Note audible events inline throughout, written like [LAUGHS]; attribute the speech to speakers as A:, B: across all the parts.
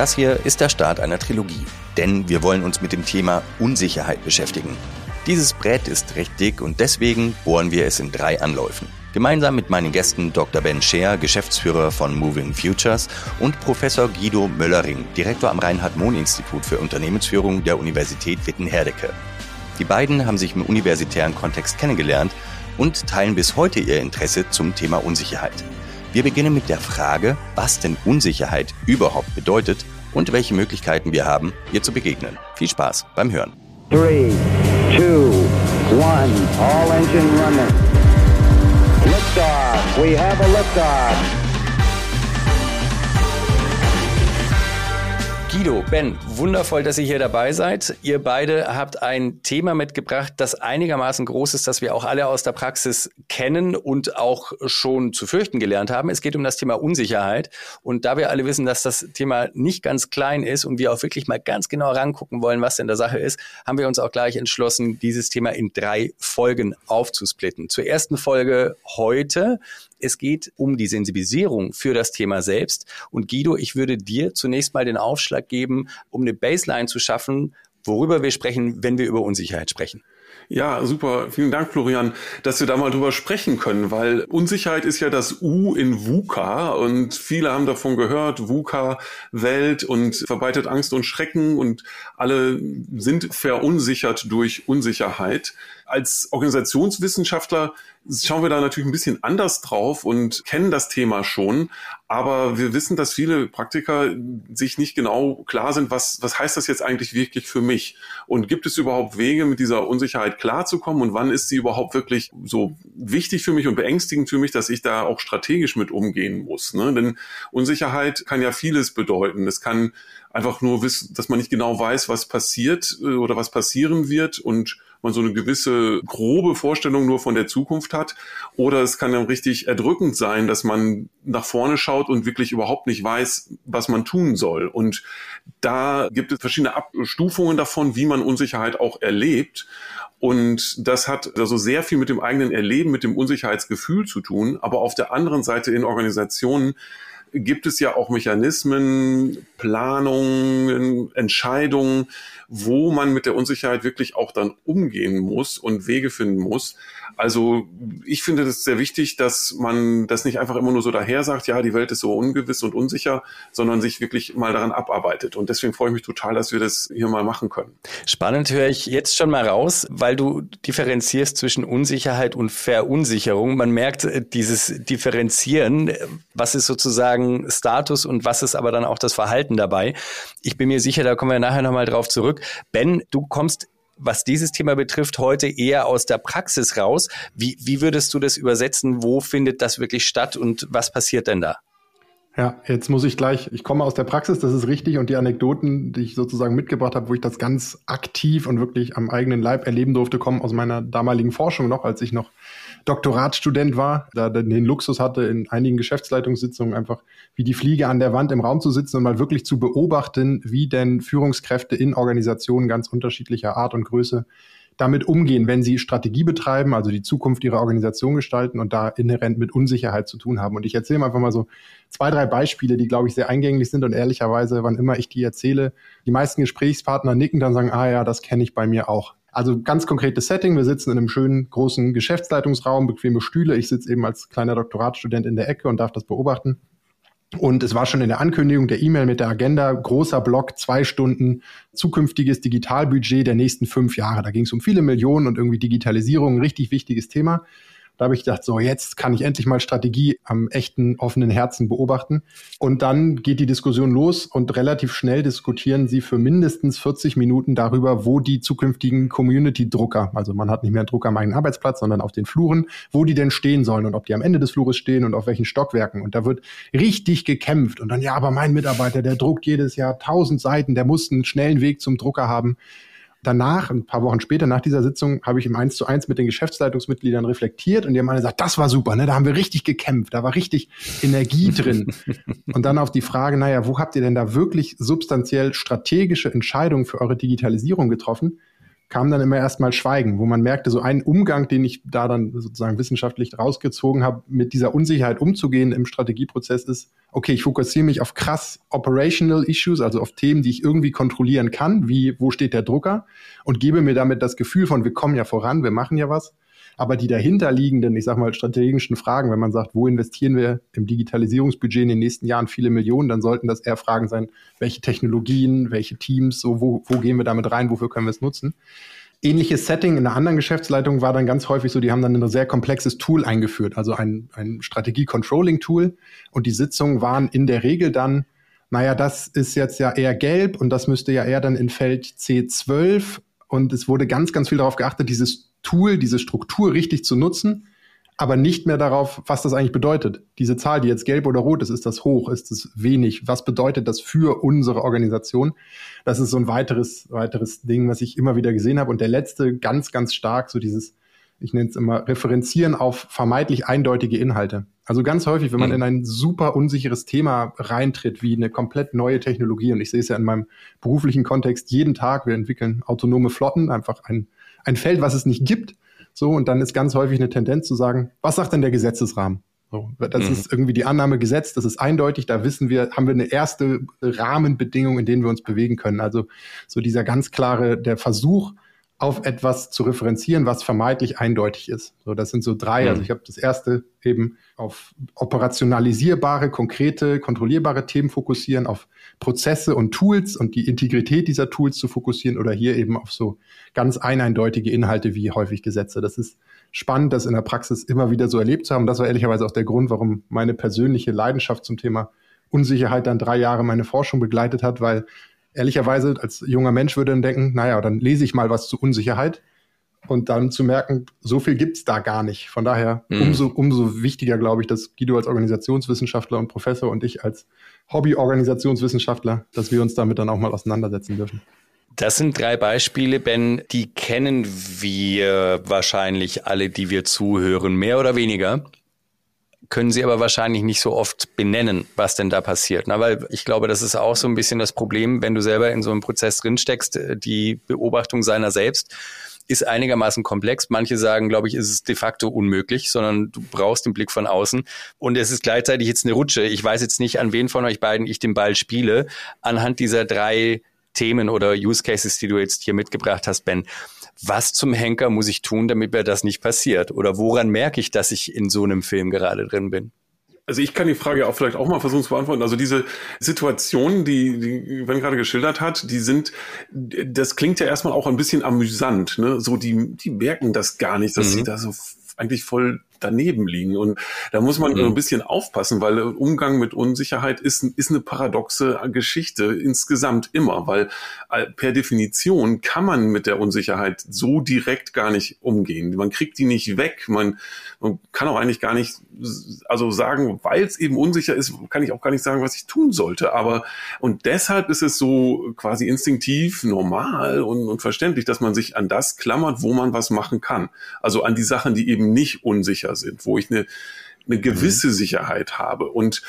A: Das hier ist der Start einer Trilogie, denn wir wollen uns mit dem Thema Unsicherheit beschäftigen. Dieses Brett ist recht dick und deswegen bohren wir es in drei Anläufen. Gemeinsam mit meinen Gästen Dr. Ben Scheer, Geschäftsführer von Moving Futures und Professor Guido Möllering, Direktor am Reinhard-Mohn-Institut für Unternehmensführung der Universität Witten-Herdecke. Die beiden haben sich im universitären Kontext kennengelernt und teilen bis heute ihr Interesse zum Thema Unsicherheit. Wir beginnen mit der Frage, was denn Unsicherheit überhaupt bedeutet und welche Möglichkeiten wir haben, ihr zu begegnen. Viel Spaß beim Hören. Three, two, one, all engine running. Liftoff. We have a liftoff. Guido, Ben, wundervoll, dass ihr hier dabei seid. Ihr beide habt ein Thema mitgebracht, das einigermaßen groß ist, das wir auch alle aus der Praxis kennen und auch schon zu fürchten gelernt haben. Es geht um das Thema Unsicherheit. Und da wir alle wissen, dass das Thema nicht ganz klein ist und wir auch wirklich mal ganz genau rangucken wollen, was denn der Sache ist, haben wir uns auch gleich entschlossen, dieses Thema in drei Folgen aufzusplitten. Zur ersten Folge heute es geht um die Sensibilisierung für das Thema selbst. Und Guido, ich würde dir zunächst mal den Aufschlag geben, um eine Baseline zu schaffen, worüber wir sprechen, wenn wir über Unsicherheit sprechen.
B: Ja, super. Vielen Dank, Florian, dass wir da mal drüber sprechen können, weil Unsicherheit ist ja das U in VUCA und viele haben davon gehört, VUCA, Welt und verbreitet Angst und Schrecken und alle sind verunsichert durch Unsicherheit. Als Organisationswissenschaftler schauen wir da natürlich ein bisschen anders drauf und kennen das Thema schon. Aber wir wissen, dass viele Praktiker sich nicht genau klar sind, was, was heißt das jetzt eigentlich wirklich für mich? Und gibt es überhaupt Wege, mit dieser Unsicherheit klarzukommen? Und wann ist sie überhaupt wirklich so wichtig für mich und beängstigend für mich, dass ich da auch strategisch mit umgehen muss? Ne? Denn Unsicherheit kann ja vieles bedeuten. Es kann einfach nur wissen, dass man nicht genau weiß, was passiert äh, oder was passieren wird und man so eine gewisse grobe Vorstellung nur von der Zukunft hat. Oder es kann dann richtig erdrückend sein, dass man nach vorne schaut und wirklich überhaupt nicht weiß, was man tun soll. Und da gibt es verschiedene Abstufungen davon, wie man Unsicherheit auch erlebt. Und das hat also sehr viel mit dem eigenen Erleben, mit dem Unsicherheitsgefühl zu tun. Aber auf der anderen Seite in Organisationen gibt es ja auch Mechanismen, Planungen, Entscheidungen, wo man mit der Unsicherheit wirklich auch dann umgehen muss und Wege finden muss. Also ich finde es sehr wichtig, dass man das nicht einfach immer nur so daher sagt, ja, die Welt ist so ungewiss und unsicher, sondern sich wirklich mal daran abarbeitet. Und deswegen freue ich mich total, dass wir das hier mal machen können.
A: Spannend höre ich jetzt schon mal raus, weil du differenzierst zwischen Unsicherheit und Verunsicherung. Man merkt äh, dieses Differenzieren, was ist sozusagen Status und was ist aber dann auch das Verhalten dabei. Ich bin mir sicher, da kommen wir nachher nochmal drauf zurück. Ben, du kommst was dieses Thema betrifft, heute eher aus der Praxis raus. Wie, wie würdest du das übersetzen? Wo findet das wirklich statt und was passiert denn da?
C: Ja, jetzt muss ich gleich, ich komme aus der Praxis, das ist richtig, und die Anekdoten, die ich sozusagen mitgebracht habe, wo ich das ganz aktiv und wirklich am eigenen Leib erleben durfte, kommen aus meiner damaligen Forschung noch, als ich noch Doktoratstudent war, da den Luxus hatte, in einigen Geschäftsleitungssitzungen einfach wie die Fliege an der Wand im Raum zu sitzen und mal wirklich zu beobachten, wie denn Führungskräfte in Organisationen ganz unterschiedlicher Art und Größe damit umgehen, wenn sie Strategie betreiben, also die Zukunft ihrer Organisation gestalten und da inhärent mit Unsicherheit zu tun haben. Und ich erzähle einfach mal so zwei, drei Beispiele, die, glaube ich, sehr eingänglich sind und ehrlicherweise, wann immer ich die erzähle, die meisten Gesprächspartner nicken dann sagen, ah ja, das kenne ich bei mir auch. Also ganz konkretes Setting. Wir sitzen in einem schönen großen Geschäftsleitungsraum, bequeme Stühle. Ich sitze eben als kleiner Doktoratstudent in der Ecke und darf das beobachten. Und es war schon in der Ankündigung der E-Mail mit der Agenda, großer Block, zwei Stunden, zukünftiges Digitalbudget der nächsten fünf Jahre. Da ging es um viele Millionen und irgendwie Digitalisierung, ein richtig wichtiges Thema. Da habe ich gedacht, so jetzt kann ich endlich mal Strategie am echten offenen Herzen beobachten. Und dann geht die Diskussion los und relativ schnell diskutieren sie für mindestens 40 Minuten darüber, wo die zukünftigen Community-Drucker, also man hat nicht mehr einen Drucker am eigenen Arbeitsplatz, sondern auf den Fluren, wo die denn stehen sollen und ob die am Ende des Flures stehen und auf welchen Stockwerken. Und da wird richtig gekämpft. Und dann, ja, aber mein Mitarbeiter, der druckt jedes Jahr tausend Seiten, der muss einen schnellen Weg zum Drucker haben. Danach, ein paar Wochen später, nach dieser Sitzung, habe ich im Eins zu eins mit den Geschäftsleitungsmitgliedern reflektiert und die haben alle gesagt, das war super, ne? Da haben wir richtig gekämpft, da war richtig Energie [LAUGHS] drin. und dann auf die Frage, naja, wo habt ihr denn da wirklich substanziell strategische Entscheidungen für eure Digitalisierung getroffen? Kam dann immer erstmal Schweigen, wo man merkte, so ein Umgang, den ich da dann sozusagen wissenschaftlich rausgezogen habe, mit dieser Unsicherheit umzugehen im Strategieprozess ist, okay, ich fokussiere mich auf krass operational Issues, also auf Themen, die ich irgendwie kontrollieren kann, wie wo steht der Drucker und gebe mir damit das Gefühl von, wir kommen ja voran, wir machen ja was. Aber die dahinterliegenden, ich sag mal, strategischen Fragen, wenn man sagt, wo investieren wir im Digitalisierungsbudget in den nächsten Jahren viele Millionen, dann sollten das eher Fragen sein, welche Technologien, welche Teams, so, wo, wo gehen wir damit rein, wofür können wir es nutzen? Ähnliches Setting in einer anderen Geschäftsleitung war dann ganz häufig so, die haben dann ein sehr komplexes Tool eingeführt, also ein, ein Strategie-Controlling-Tool. Und die Sitzungen waren in der Regel dann, naja, das ist jetzt ja eher gelb und das müsste ja eher dann in Feld C12. Und es wurde ganz, ganz viel darauf geachtet, dieses Tool, diese Struktur richtig zu nutzen, aber nicht mehr darauf, was das eigentlich bedeutet. Diese Zahl, die jetzt gelb oder rot ist, ist das hoch, ist das wenig? Was bedeutet das für unsere Organisation? Das ist so ein weiteres, weiteres Ding, was ich immer wieder gesehen habe. Und der letzte ganz, ganz stark, so dieses, ich nenne es immer, Referenzieren auf vermeintlich eindeutige Inhalte. Also ganz häufig, wenn man mhm. in ein super unsicheres Thema reintritt, wie eine komplett neue Technologie, und ich sehe es ja in meinem beruflichen Kontext jeden Tag, wir entwickeln autonome Flotten, einfach ein ein Feld, was es nicht gibt. So, und dann ist ganz häufig eine Tendenz zu sagen, was sagt denn der Gesetzesrahmen? So, das mhm. ist irgendwie die Annahme gesetzt, das ist eindeutig, da wissen wir, haben wir eine erste Rahmenbedingung, in denen wir uns bewegen können. Also so dieser ganz klare, der Versuch, auf etwas zu referenzieren, was vermeintlich eindeutig ist. So, das sind so drei. Also mhm. Ich habe das erste eben auf operationalisierbare, konkrete, kontrollierbare Themen fokussieren, auf Prozesse und Tools und die Integrität dieser Tools zu fokussieren oder hier eben auf so ganz eindeutige Inhalte wie häufig Gesetze. Das ist spannend, das in der Praxis immer wieder so erlebt zu haben. Das war ehrlicherweise auch der Grund, warum meine persönliche Leidenschaft zum Thema Unsicherheit dann drei Jahre meine Forschung begleitet hat, weil ehrlicherweise als junger Mensch würde dann denken, naja, dann lese ich mal was zu Unsicherheit und dann zu merken, so viel gibt's da gar nicht. Von daher mhm. umso, umso wichtiger, glaube ich, dass Guido als Organisationswissenschaftler und Professor und ich als Hobby-Organisationswissenschaftler, dass wir uns damit dann auch mal auseinandersetzen dürfen.
A: Das sind drei Beispiele, Ben, die kennen wir wahrscheinlich alle, die wir zuhören, mehr oder weniger können sie aber wahrscheinlich nicht so oft benennen, was denn da passiert. Na, weil ich glaube, das ist auch so ein bisschen das Problem, wenn du selber in so einem Prozess drinsteckst, äh, die Beobachtung seiner selbst ist einigermaßen komplex. Manche sagen, glaube ich, ist es de facto unmöglich, sondern du brauchst den Blick von außen. Und es ist gleichzeitig jetzt eine Rutsche. Ich weiß jetzt nicht, an wen von euch beiden ich den Ball spiele. Anhand dieser drei Themen oder Use Cases, die du jetzt hier mitgebracht hast, Ben was zum Henker muss ich tun, damit mir das nicht passiert? Oder woran merke ich, dass ich in so einem Film gerade drin bin?
B: Also ich kann die Frage auch vielleicht auch mal versuchen zu beantworten. Also diese Situationen, die, die Ben gerade geschildert hat, die sind, das klingt ja erstmal auch ein bisschen amüsant. Ne? So die, die merken das gar nicht, dass mhm. sie da so eigentlich voll daneben liegen. Und da muss man mhm. ein bisschen aufpassen, weil Umgang mit Unsicherheit ist, ist eine paradoxe Geschichte insgesamt immer, weil äh, per Definition kann man mit der Unsicherheit so direkt gar nicht umgehen. Man kriegt die nicht weg. Man, man kann auch eigentlich gar nicht, also sagen, weil es eben unsicher ist, kann ich auch gar nicht sagen, was ich tun sollte. Aber und deshalb ist es so quasi instinktiv normal und, und verständlich, dass man sich an das klammert, wo man was machen kann. Also an die Sachen, die eben nicht unsicher sicher sind, wo ich eine, eine gewisse mhm. Sicherheit habe. Und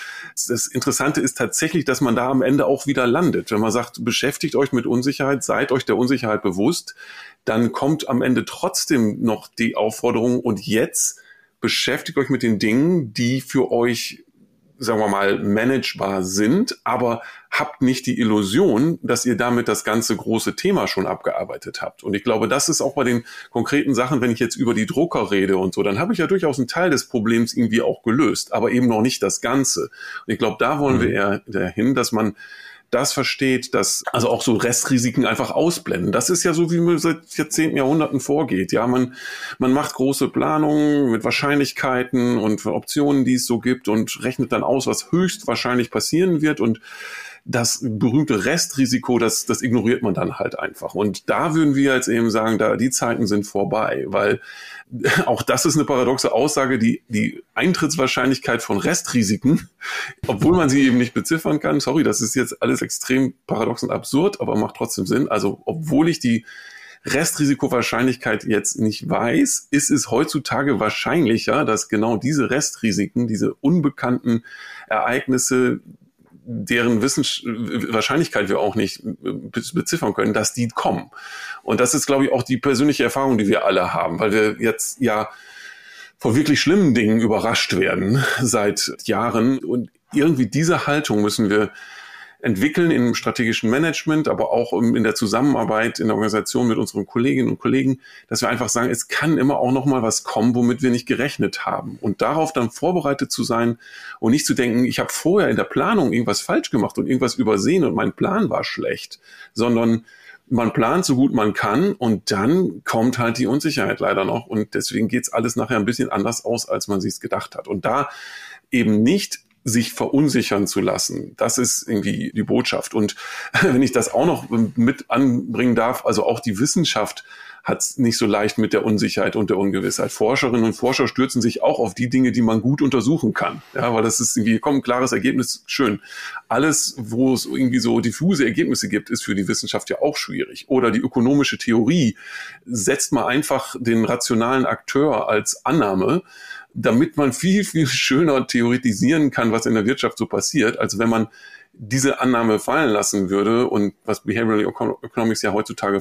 B: das Interessante ist tatsächlich, dass man da am Ende auch wieder landet. Wenn man sagt, beschäftigt euch mit Unsicherheit, seid euch der Unsicherheit bewusst, dann kommt am Ende trotzdem noch die Aufforderung und jetzt beschäftigt euch mit den Dingen, die für euch sagen wir mal, managebar sind, aber habt nicht die Illusion, dass ihr damit das ganze große Thema schon abgearbeitet habt. Und ich glaube, das ist auch bei den konkreten Sachen, wenn ich jetzt über die Drucker rede und so, dann habe ich ja durchaus einen Teil des Problems irgendwie auch gelöst, aber eben noch nicht das Ganze. Und ich glaube, da wollen mhm. wir eher dahin, dass man das versteht, dass also auch so Restrisiken einfach ausblenden. Das ist ja so, wie man seit Jahrzehnten, Jahrhunderten vorgeht. Ja, man, man macht große Planungen mit Wahrscheinlichkeiten und Optionen, die es so gibt und rechnet dann aus, was höchstwahrscheinlich passieren wird und das berühmte Restrisiko, das, das ignoriert man dann halt einfach. Und da würden wir jetzt eben sagen, da die Zeiten sind vorbei, weil [LAUGHS] auch das ist eine paradoxe Aussage, die die Eintrittswahrscheinlichkeit von Restrisiken, [LAUGHS] obwohl man sie eben nicht beziffern kann, sorry, das ist jetzt alles extrem paradox und absurd, aber macht trotzdem Sinn. Also, obwohl ich die Restrisikowahrscheinlichkeit jetzt nicht weiß, ist es heutzutage wahrscheinlicher, dass genau diese Restrisiken, diese unbekannten Ereignisse deren Wissens Wahrscheinlichkeit wir auch nicht beziffern können, dass die kommen. Und das ist, glaube ich, auch die persönliche Erfahrung, die wir alle haben, weil wir jetzt ja vor wirklich schlimmen Dingen überrascht werden seit Jahren. Und irgendwie diese Haltung müssen wir entwickeln im strategischen Management, aber auch in der Zusammenarbeit in der Organisation mit unseren Kolleginnen und Kollegen, dass wir einfach sagen, es kann immer auch noch mal was kommen, womit wir nicht gerechnet haben und darauf dann vorbereitet zu sein und nicht zu denken, ich habe vorher in der Planung irgendwas falsch gemacht und irgendwas übersehen und mein Plan war schlecht, sondern man plant so gut man kann und dann kommt halt die Unsicherheit leider noch und deswegen geht's alles nachher ein bisschen anders aus, als man sich gedacht hat. Und da eben nicht sich verunsichern zu lassen. Das ist irgendwie die Botschaft. Und [LAUGHS] wenn ich das auch noch mit anbringen darf, also auch die Wissenschaft hat es nicht so leicht mit der Unsicherheit und der Ungewissheit. Forscherinnen und Forscher stürzen sich auch auf die Dinge, die man gut untersuchen kann. Ja, weil das ist irgendwie, kommt ein klares Ergebnis, schön. Alles, wo es irgendwie so diffuse Ergebnisse gibt, ist für die Wissenschaft ja auch schwierig. Oder die ökonomische Theorie setzt mal einfach den rationalen Akteur als Annahme damit man viel, viel schöner theoretisieren kann, was in der Wirtschaft so passiert, als wenn man diese Annahme fallen lassen würde und was Behavioral Economics ja heutzutage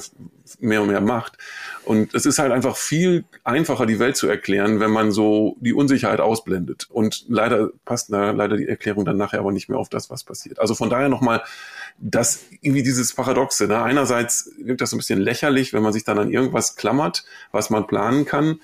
B: mehr und mehr macht. Und es ist halt einfach viel einfacher, die Welt zu erklären, wenn man so die Unsicherheit ausblendet. Und leider passt da leider die Erklärung dann nachher aber nicht mehr auf das, was passiert. Also von daher nochmal, dass irgendwie dieses Paradoxe, ne? einerseits wirkt das so ein bisschen lächerlich, wenn man sich dann an irgendwas klammert, was man planen kann.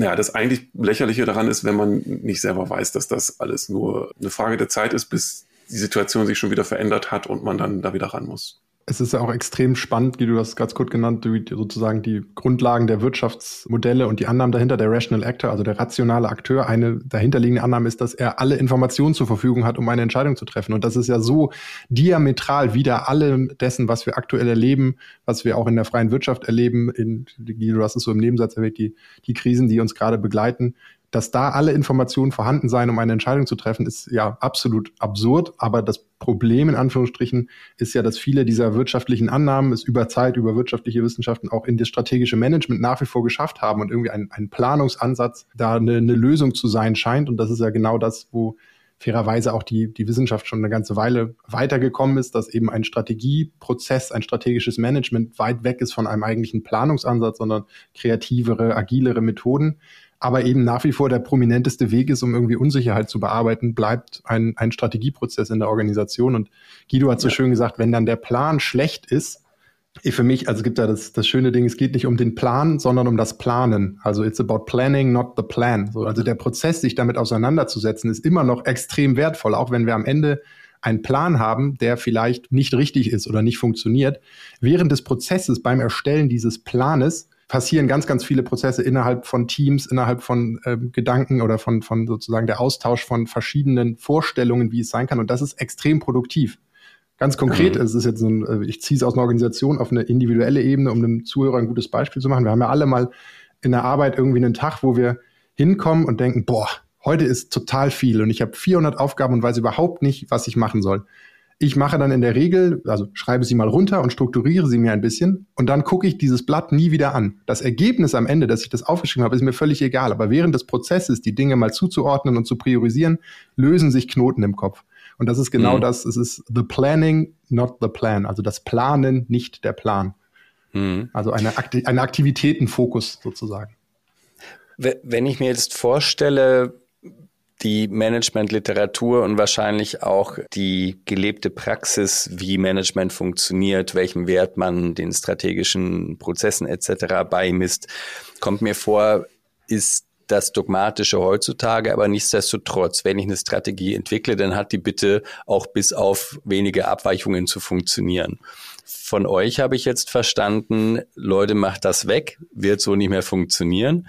B: Ja, das eigentlich Lächerliche daran ist, wenn man nicht selber weiß, dass das alles nur eine Frage der Zeit ist, bis die Situation sich schon wieder verändert hat und man dann da wieder ran muss
C: es ist ja auch extrem spannend, wie du das ganz gut genannt, sozusagen die Grundlagen der Wirtschaftsmodelle und die Annahmen dahinter, der Rational Actor, also der rationale Akteur. Eine dahinterliegende Annahme ist, dass er alle Informationen zur Verfügung hat, um eine Entscheidung zu treffen. Und das ist ja so diametral wieder allem dessen, was wir aktuell erleben, was wir auch in der freien Wirtschaft erleben, in, du hast es so im Nebensatz erwähnt, die, die Krisen, die uns gerade begleiten, dass da alle Informationen vorhanden seien, um eine Entscheidung zu treffen, ist ja absolut absurd. Aber das Problem in Anführungsstrichen ist ja, dass viele dieser wirtschaftlichen Annahmen es über Zeit, über wirtschaftliche Wissenschaften auch in das strategische Management nach wie vor geschafft haben und irgendwie ein, ein Planungsansatz da eine, eine Lösung zu sein scheint. Und das ist ja genau das, wo fairerweise auch die, die Wissenschaft schon eine ganze Weile weitergekommen ist, dass eben ein Strategieprozess, ein strategisches Management weit weg ist von einem eigentlichen Planungsansatz, sondern kreativere, agilere Methoden aber eben nach wie vor der prominenteste Weg ist, um irgendwie Unsicherheit zu bearbeiten, bleibt ein, ein Strategieprozess in der Organisation. Und Guido hat so ja. schön gesagt, wenn dann der Plan schlecht ist, für mich, also gibt ja das, das schöne Ding, es geht nicht um den Plan, sondern um das Planen. Also it's about planning, not the plan. So, also der Prozess, sich damit auseinanderzusetzen, ist immer noch extrem wertvoll, auch wenn wir am Ende einen Plan haben, der vielleicht nicht richtig ist oder nicht funktioniert. Während des Prozesses beim Erstellen dieses Planes passieren ganz, ganz viele Prozesse innerhalb von Teams, innerhalb von ähm, Gedanken oder von, von sozusagen der Austausch von verschiedenen Vorstellungen, wie es sein kann. Und das ist extrem produktiv. Ganz konkret, mhm. es ist jetzt so ein, äh, ich ziehe es aus einer Organisation auf eine individuelle Ebene, um dem Zuhörer ein gutes Beispiel zu machen. Wir haben ja alle mal in der Arbeit irgendwie einen Tag, wo wir hinkommen und denken, boah, heute ist total viel und ich habe 400 Aufgaben und weiß überhaupt nicht, was ich machen soll. Ich mache dann in der Regel, also schreibe sie mal runter und strukturiere sie mir ein bisschen und dann gucke ich dieses Blatt nie wieder an. Das Ergebnis am Ende, dass ich das aufgeschrieben habe, ist mir völlig egal. Aber während des Prozesses, die Dinge mal zuzuordnen und zu priorisieren, lösen sich Knoten im Kopf. Und das ist genau mhm. das. Es ist the planning, not the plan. Also das Planen, nicht der Plan. Mhm. Also eine, Akti eine Aktivitätenfokus sozusagen.
A: Wenn ich mir jetzt vorstelle, die Managementliteratur und wahrscheinlich auch die gelebte Praxis, wie Management funktioniert, welchen Wert man den strategischen Prozessen etc. beimisst, kommt mir vor, ist das Dogmatische heutzutage, aber nichtsdestotrotz, wenn ich eine Strategie entwickle, dann hat die bitte auch bis auf wenige Abweichungen zu funktionieren. Von euch habe ich jetzt verstanden, Leute, macht das weg, wird so nicht mehr funktionieren.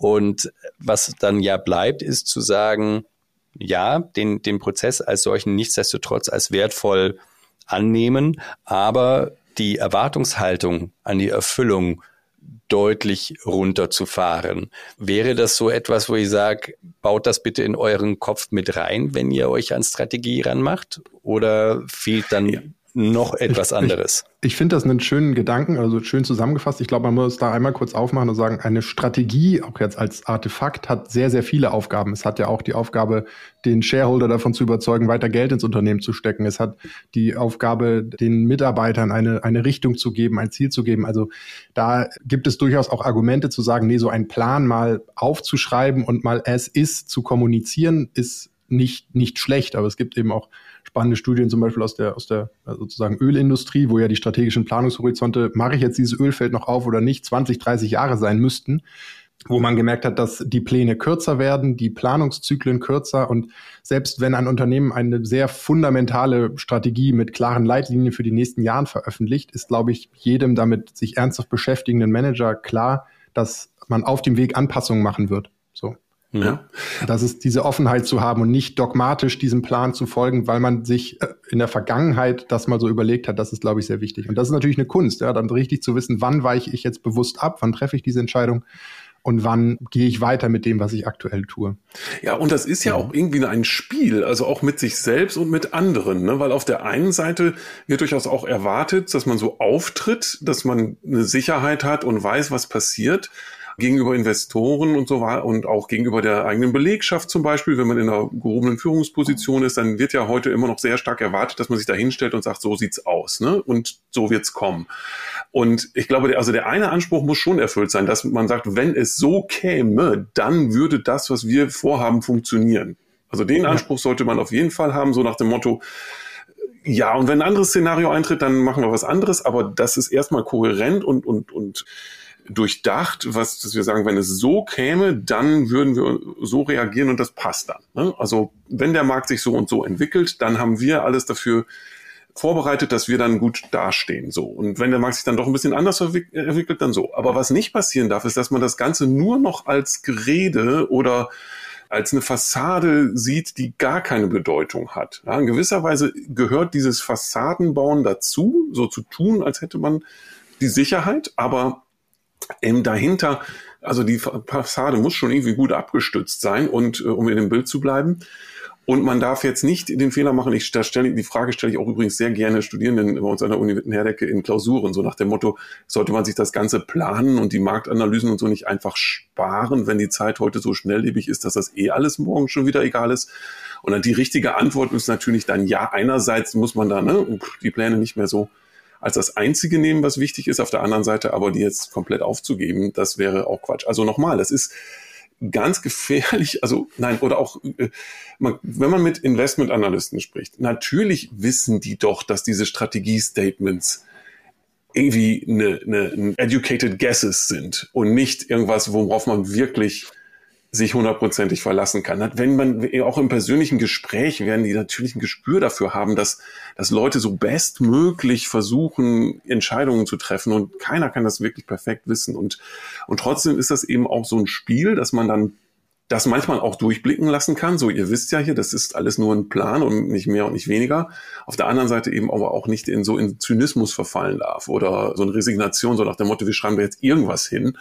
A: Und was dann ja bleibt, ist zu sagen, ja, den, den Prozess als solchen nichtsdestotrotz als wertvoll annehmen, aber die Erwartungshaltung an die Erfüllung deutlich runterzufahren. Wäre das so etwas, wo ich sage, baut das bitte in euren Kopf mit rein, wenn ihr euch an Strategie ranmacht? Oder fehlt dann ja. Noch etwas anderes.
C: Ich, ich finde das einen schönen Gedanken, also schön zusammengefasst. Ich glaube, man muss da einmal kurz aufmachen und sagen, eine Strategie, auch jetzt als Artefakt, hat sehr, sehr viele Aufgaben. Es hat ja auch die Aufgabe, den Shareholder davon zu überzeugen, weiter Geld ins Unternehmen zu stecken. Es hat die Aufgabe, den Mitarbeitern eine, eine Richtung zu geben, ein Ziel zu geben. Also da gibt es durchaus auch Argumente zu sagen, nee, so einen Plan mal aufzuschreiben und mal as ist zu kommunizieren, ist nicht, nicht schlecht. Aber es gibt eben auch spannende Studien zum Beispiel aus der, aus der äh, sozusagen Ölindustrie, wo ja die strategischen Planungshorizonte, mache ich jetzt dieses Ölfeld noch auf oder nicht, 20, 30 Jahre sein müssten, wo man gemerkt hat, dass die Pläne kürzer werden, die Planungszyklen kürzer und selbst wenn ein Unternehmen eine sehr fundamentale Strategie mit klaren Leitlinien für die nächsten Jahren veröffentlicht, ist, glaube ich, jedem damit sich ernsthaft beschäftigenden Manager klar, dass man auf dem Weg Anpassungen machen wird. Ja. Das ist diese Offenheit zu haben und nicht dogmatisch diesem Plan zu folgen, weil man sich äh, in der Vergangenheit das mal so überlegt hat, das ist, glaube ich, sehr wichtig. Und das ist natürlich eine Kunst, ja, dann richtig zu wissen, wann weiche ich jetzt bewusst ab, wann treffe ich diese Entscheidung und wann gehe ich weiter mit dem, was ich aktuell tue.
B: Ja, und das ist ja, ja, auch irgendwie ein Spiel, also auch mit sich selbst und mit anderen, ne? weil auf der einen Seite wird durchaus auch erwartet, dass man so auftritt, dass man eine Sicherheit hat und weiß, was passiert gegenüber Investoren und so weiter und auch gegenüber der eigenen Belegschaft zum Beispiel, wenn man in einer gehobenen Führungsposition ist, dann wird ja heute immer noch sehr stark erwartet, dass man sich da hinstellt und sagt, so sieht's aus, ne? Und so wird's kommen. Und ich glaube, also der eine Anspruch muss schon erfüllt sein, dass man sagt, wenn es so käme, dann würde das, was wir vorhaben, funktionieren. Also den Anspruch sollte man auf jeden Fall haben, so nach dem Motto, ja, und wenn ein anderes Szenario eintritt, dann machen wir was anderes, aber das ist erstmal kohärent und, und, und durchdacht, was, dass wir sagen, wenn es so käme, dann würden wir so reagieren und das passt dann. Ne? Also wenn der Markt sich so und so entwickelt, dann haben wir alles dafür vorbereitet, dass wir dann gut dastehen. So. Und wenn der Markt sich dann doch ein bisschen anders entwickelt, dann so. Aber was nicht passieren darf, ist, dass man das Ganze nur noch als Gerede oder als eine Fassade sieht, die gar keine Bedeutung hat. Ja, in gewisser Weise gehört dieses Fassadenbauen dazu, so zu tun, als hätte man die Sicherheit, aber ähm, dahinter, also die Fassade muss schon irgendwie gut abgestützt sein und äh, um in dem Bild zu bleiben. Und man darf jetzt nicht den Fehler machen, ich stelle, die Frage stelle ich auch übrigens sehr gerne Studierenden bei uns an der Uni Wittenherdecke in Klausuren, so nach dem Motto, sollte man sich das Ganze planen und die Marktanalysen und so nicht einfach sparen, wenn die Zeit heute so schnelllebig ist, dass das eh alles morgen schon wieder egal ist. Und dann die richtige Antwort ist natürlich dann ja, einerseits muss man da ne, die Pläne nicht mehr so als das Einzige nehmen, was wichtig ist. Auf der anderen Seite aber die jetzt komplett aufzugeben, das wäre auch Quatsch. Also nochmal, das ist ganz gefährlich, also nein, oder auch, äh, man, wenn man mit Investmentanalysten spricht, natürlich wissen die doch, dass diese Strategie-Statements irgendwie eine, eine, eine educated guesses sind und nicht irgendwas, worauf man wirklich sich hundertprozentig verlassen kann. Wenn man auch im persönlichen Gespräch werden die natürlich ein Gespür dafür haben, dass, dass Leute so bestmöglich versuchen, Entscheidungen zu treffen und keiner kann das wirklich perfekt wissen. Und, und trotzdem ist das eben auch so ein Spiel, dass man dann das manchmal auch durchblicken lassen kann. So, ihr wisst ja hier, das ist alles nur ein Plan und nicht mehr und nicht weniger. Auf der anderen Seite eben aber auch nicht in so in Zynismus verfallen darf oder so eine Resignation, so nach dem Motto, wir schreiben da jetzt irgendwas hin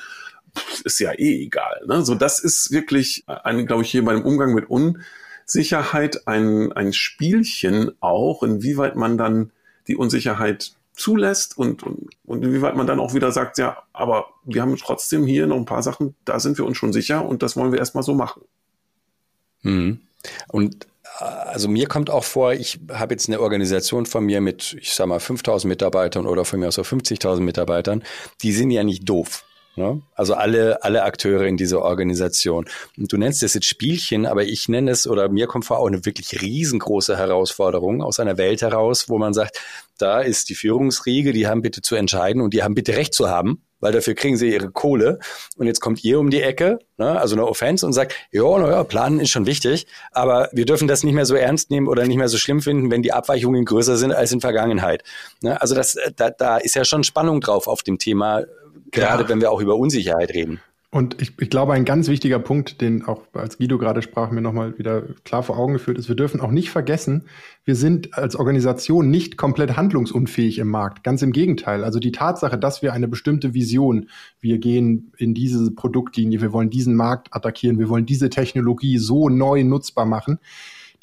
B: ist ja eh egal. Ne? So, das ist wirklich, ein, glaube ich, hier bei dem Umgang mit Unsicherheit ein, ein Spielchen auch, inwieweit man dann die Unsicherheit zulässt und, und, und inwieweit man dann auch wieder sagt, ja, aber wir haben trotzdem hier noch ein paar Sachen, da sind wir uns schon sicher und das wollen wir erstmal so machen.
A: Mhm. Und äh, also mir kommt auch vor, ich habe jetzt eine Organisation von mir mit, ich sag mal, 5000 Mitarbeitern oder von mir aus auch 50.000 Mitarbeitern, die sind ja nicht doof. Ne? Also alle, alle Akteure in dieser Organisation. Und du nennst es jetzt Spielchen, aber ich nenne es, oder mir kommt vor auch eine wirklich riesengroße Herausforderung aus einer Welt heraus, wo man sagt, da ist die Führungsriege, die haben bitte zu entscheiden und die haben bitte Recht zu haben, weil dafür kriegen sie ihre Kohle. Und jetzt kommt ihr um die Ecke, ne, also eine Offense und sagt, ja, naja, planen ist schon wichtig, aber wir dürfen das nicht mehr so ernst nehmen oder nicht mehr so schlimm finden, wenn die Abweichungen größer sind als in Vergangenheit. Ne, also das, da, da ist ja schon Spannung drauf auf dem Thema gerade ja. wenn wir auch über Unsicherheit reden.
C: Und ich, ich glaube, ein ganz wichtiger Punkt, den auch als Guido gerade sprach, mir nochmal wieder klar vor Augen geführt ist, wir dürfen auch nicht vergessen, wir sind als Organisation nicht komplett handlungsunfähig im Markt. Ganz im Gegenteil. Also die Tatsache, dass wir eine bestimmte Vision, wir gehen in diese Produktlinie, wir wollen diesen Markt attackieren, wir wollen diese Technologie so neu nutzbar machen,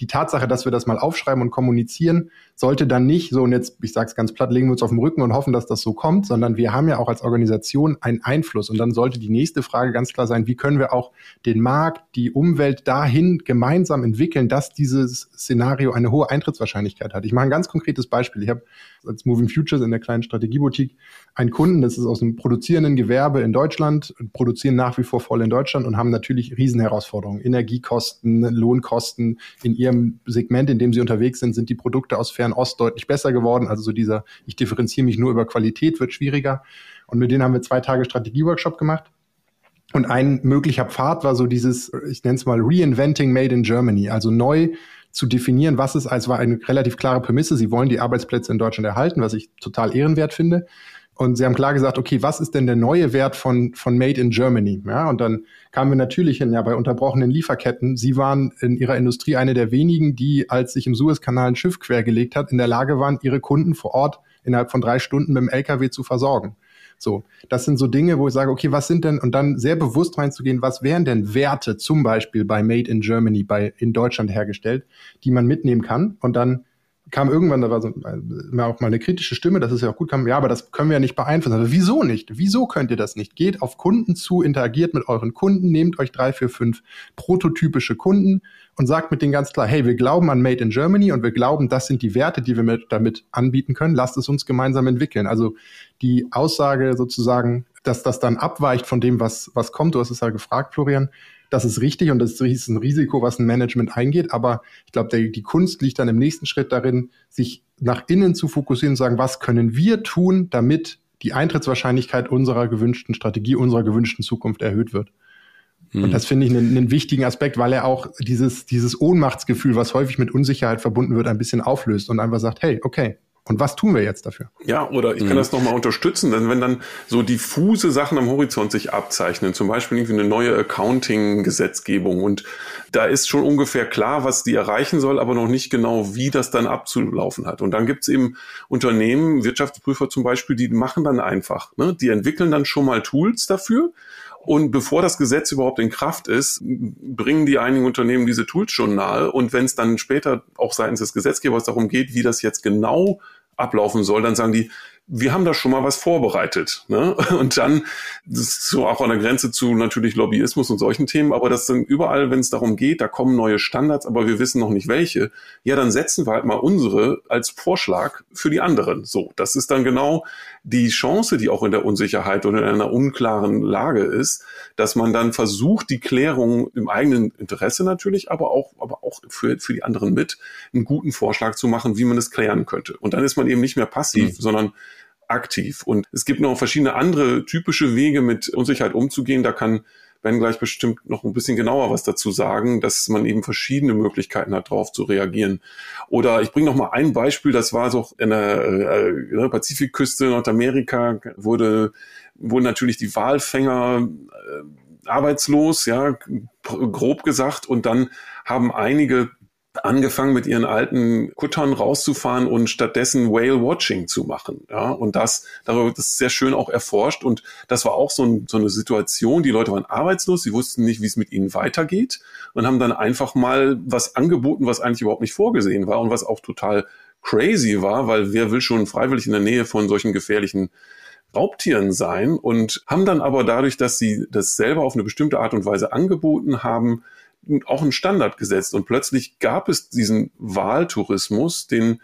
C: die Tatsache, dass wir das mal aufschreiben und kommunizieren, sollte dann nicht so, und jetzt, ich sage es ganz platt, legen wir uns auf den Rücken und hoffen, dass das so kommt, sondern wir haben ja auch als Organisation einen Einfluss. Und dann sollte die nächste Frage ganz klar sein, wie können wir auch den Markt, die Umwelt dahin gemeinsam entwickeln, dass dieses Szenario eine hohe Eintrittswahrscheinlichkeit hat. Ich mache ein ganz konkretes Beispiel. Ich habe als Moving Futures in der kleinen Strategieboutique einen Kunden, das ist aus einem produzierenden Gewerbe in Deutschland, produzieren nach wie vor voll in Deutschland und haben natürlich Riesenherausforderungen. Energiekosten, Lohnkosten. In ihrem Segment, in dem sie unterwegs sind, sind die Produkte aus Fernost deutlich besser geworden. Also so dieser, ich differenziere mich nur über Qualität, wird schwieriger. Und mit denen haben wir zwei Tage Strategieworkshop gemacht. Und ein möglicher Pfad war so dieses, ich nenne es mal Reinventing Made in Germany, also neu zu definieren, was es als war eine relativ klare Prämisse. Sie wollen die Arbeitsplätze in Deutschland erhalten, was ich total ehrenwert finde. Und sie haben klar gesagt, okay, was ist denn der neue Wert von, von Made in Germany? Ja, und dann kamen wir natürlich hin, ja, bei unterbrochenen Lieferketten. Sie waren in ihrer Industrie eine der wenigen, die, als sich im Suezkanal ein Schiff quergelegt hat, in der Lage waren, ihre Kunden vor Ort innerhalb von drei Stunden mit dem LKW zu versorgen. So, das sind so Dinge, wo ich sage, okay, was sind denn, und dann sehr bewusst reinzugehen, was wären denn Werte zum Beispiel bei Made in Germany, bei in Deutschland hergestellt, die man mitnehmen kann und dann kam irgendwann, da war so äh, auch mal eine kritische Stimme, das ist ja auch gut, kam, ja, aber das können wir ja nicht beeinflussen. Aber wieso nicht? Wieso könnt ihr das nicht? Geht auf Kunden zu, interagiert mit euren Kunden, nehmt euch drei, vier, fünf prototypische Kunden und sagt mit denen ganz klar, hey, wir glauben an Made in Germany und wir glauben, das sind die Werte, die wir mit, damit anbieten können. Lasst es uns gemeinsam entwickeln. Also die Aussage sozusagen, dass das dann abweicht von dem, was, was kommt, du hast es ja gefragt, Florian, das ist richtig und das ist ein Risiko, was ein Management eingeht. Aber ich glaube, die Kunst liegt dann im nächsten Schritt darin, sich nach innen zu fokussieren und sagen, was können wir tun, damit die Eintrittswahrscheinlichkeit unserer gewünschten Strategie, unserer gewünschten Zukunft erhöht wird. Und hm. das finde ich einen, einen, wichtigen Aspekt, weil er auch dieses, dieses Ohnmachtsgefühl, was häufig mit Unsicherheit verbunden wird, ein bisschen auflöst und einfach sagt, hey, okay, und was tun wir jetzt dafür?
B: Ja, oder ich kann mhm. das nochmal unterstützen, denn wenn dann so diffuse Sachen am Horizont sich abzeichnen, zum Beispiel irgendwie eine neue Accounting-Gesetzgebung und da ist schon ungefähr klar, was die erreichen soll, aber noch nicht genau, wie das dann abzulaufen hat. Und dann gibt's eben Unternehmen, Wirtschaftsprüfer zum Beispiel, die machen dann einfach, ne? die entwickeln dann schon mal Tools dafür und bevor das Gesetz überhaupt in Kraft ist, bringen die einigen Unternehmen diese Tools schon nahe. Und wenn es dann später auch seitens des Gesetzgebers darum geht, wie das jetzt genau ablaufen soll, dann sagen die, wir haben da schon mal was vorbereitet. Ne? [LAUGHS] Und dann, das ist so auch an der Grenze zu natürlich Lobbyismus und solchen Themen, aber das dann überall, wenn es darum geht, da kommen neue Standards, aber wir wissen noch nicht welche, ja, dann setzen wir halt mal unsere als Vorschlag für die anderen. So, das ist dann genau die Chance, die auch in der Unsicherheit oder in einer unklaren Lage ist, dass man dann versucht, die Klärung im eigenen Interesse natürlich, aber auch, aber auch für, für die anderen mit, einen guten Vorschlag zu machen, wie man es klären könnte. Und dann ist man eben nicht mehr passiv, mhm. sondern aktiv. Und es gibt noch verschiedene andere typische Wege, mit Unsicherheit umzugehen. Da kann Ben gleich bestimmt noch ein bisschen genauer was dazu sagen, dass man eben verschiedene Möglichkeiten hat, darauf zu reagieren. Oder ich bringe noch mal ein Beispiel, das war so in der äh, äh Pazifikküste Nordamerika, wurde, wurden natürlich die Walfänger äh, arbeitslos, ja, grob gesagt, und dann haben einige angefangen mit ihren alten Kuttern rauszufahren und stattdessen Whale Watching zu machen. Ja, und das, darüber das ist sehr schön auch erforscht. Und das war auch so, ein, so eine Situation. Die Leute waren arbeitslos, sie wussten nicht, wie es mit ihnen weitergeht und haben dann einfach mal was angeboten, was eigentlich überhaupt nicht vorgesehen war und was auch total crazy war, weil wer will schon freiwillig in der Nähe von solchen gefährlichen Raubtieren sein und haben dann aber dadurch, dass sie das selber auf eine bestimmte Art und Weise angeboten haben, auch einen Standard gesetzt und plötzlich gab es diesen Wahltourismus, den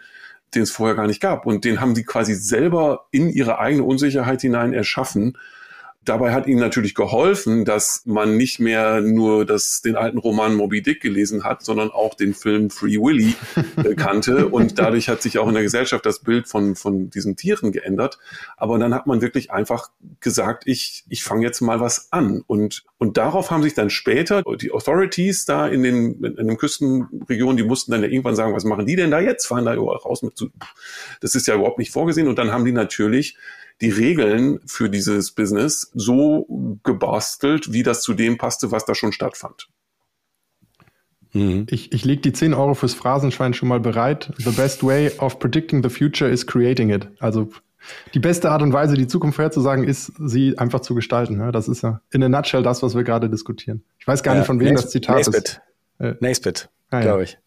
B: den es vorher gar nicht gab. Und den haben sie quasi selber in ihre eigene Unsicherheit hinein erschaffen Dabei hat ihnen natürlich geholfen, dass man nicht mehr nur das, den alten Roman Moby Dick gelesen hat, sondern auch den Film Free Willy äh, [LAUGHS] kannte. Und dadurch hat sich auch in der Gesellschaft das Bild von, von diesen Tieren geändert. Aber dann hat man wirklich einfach gesagt, ich, ich fange jetzt mal was an. Und, und darauf haben sich dann später die Authorities da in den, in den Küstenregionen, die mussten dann ja irgendwann sagen, was machen die denn da jetzt? Fahren da raus mit zu, das ist ja überhaupt nicht vorgesehen. Und dann haben die natürlich die Regeln für dieses Business so gebastelt, wie das zu dem passte, was da schon stattfand.
C: Mhm. Ich, ich lege die 10 Euro fürs Phrasenschwein schon mal bereit. The best way of predicting the future is creating it. Also die beste Art und Weise, die Zukunft vorherzusagen, ist, sie einfach zu gestalten. Das ist ja in a nutshell das, was wir gerade diskutieren. Ich weiß gar ja, nicht, von wem das Zitat
A: Naisbit. ist. Äh, Naisbit, ah, glaube ich.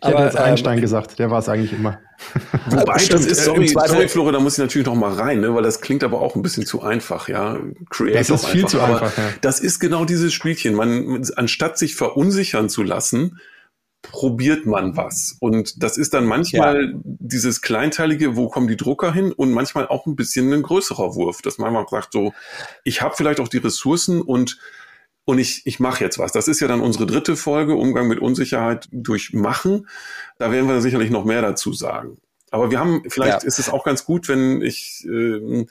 C: Ich aber, hätte jetzt Einstein ähm, gesagt, der war es eigentlich immer.
B: Wobei, Stimmt, das ist, sorry, sorry, Flore, da muss ich natürlich noch mal rein, ne, weil das klingt aber auch ein bisschen zu einfach, ja.
C: Create das ist viel einfach. zu einfach, ja.
B: Das ist genau dieses Spielchen. Man, anstatt sich verunsichern zu lassen, probiert man was. Und das ist dann manchmal ja. dieses kleinteilige, wo kommen die Drucker hin und manchmal auch ein bisschen ein größerer Wurf, dass man mal sagt so, ich habe vielleicht auch die Ressourcen und und ich, ich mache jetzt was. Das ist ja dann unsere dritte Folge, Umgang mit Unsicherheit durch Machen. Da werden wir sicherlich noch mehr dazu sagen. Aber wir haben, vielleicht ja. ist es auch ganz gut, wenn ich äh,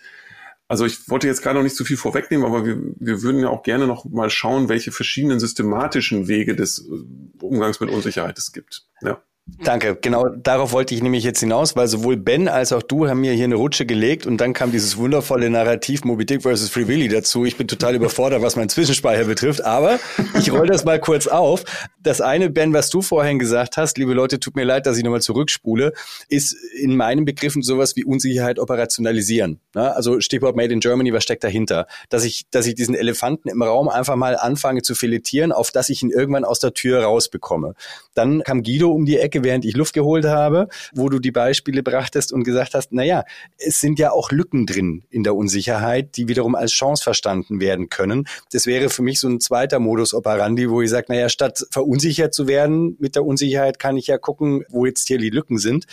B: also ich wollte jetzt gerade noch nicht zu viel vorwegnehmen, aber wir, wir würden ja auch gerne noch mal schauen, welche verschiedenen systematischen Wege des äh, Umgangs mit Unsicherheit es gibt. Ja.
A: Danke, genau darauf wollte ich nämlich jetzt hinaus, weil sowohl Ben als auch du haben mir hier eine Rutsche gelegt und dann kam dieses wundervolle Narrativ Moby Dick vs. Free Willy dazu. Ich bin total überfordert, was meinen Zwischenspeicher betrifft, aber ich roll das mal kurz auf. Das eine, Ben, was du vorhin gesagt hast, liebe Leute, tut mir leid, dass ich nochmal zurückspule, ist in meinen Begriffen sowas wie Unsicherheit operationalisieren. Also Stichwort Made in Germany, was steckt dahinter? Dass ich, dass ich diesen Elefanten im Raum einfach mal anfange zu filetieren, auf dass ich ihn irgendwann aus der Tür rausbekomme. Dann kam Guido um die Ecke Ecke, während ich Luft geholt habe, wo du die Beispiele brachtest und gesagt hast, na ja, es sind ja auch Lücken drin in der Unsicherheit, die wiederum als Chance verstanden werden können. Das wäre für mich so ein zweiter Modus operandi, wo ich sage, naja, statt verunsichert zu werden mit der Unsicherheit, kann ich ja gucken, wo jetzt hier die Lücken sind.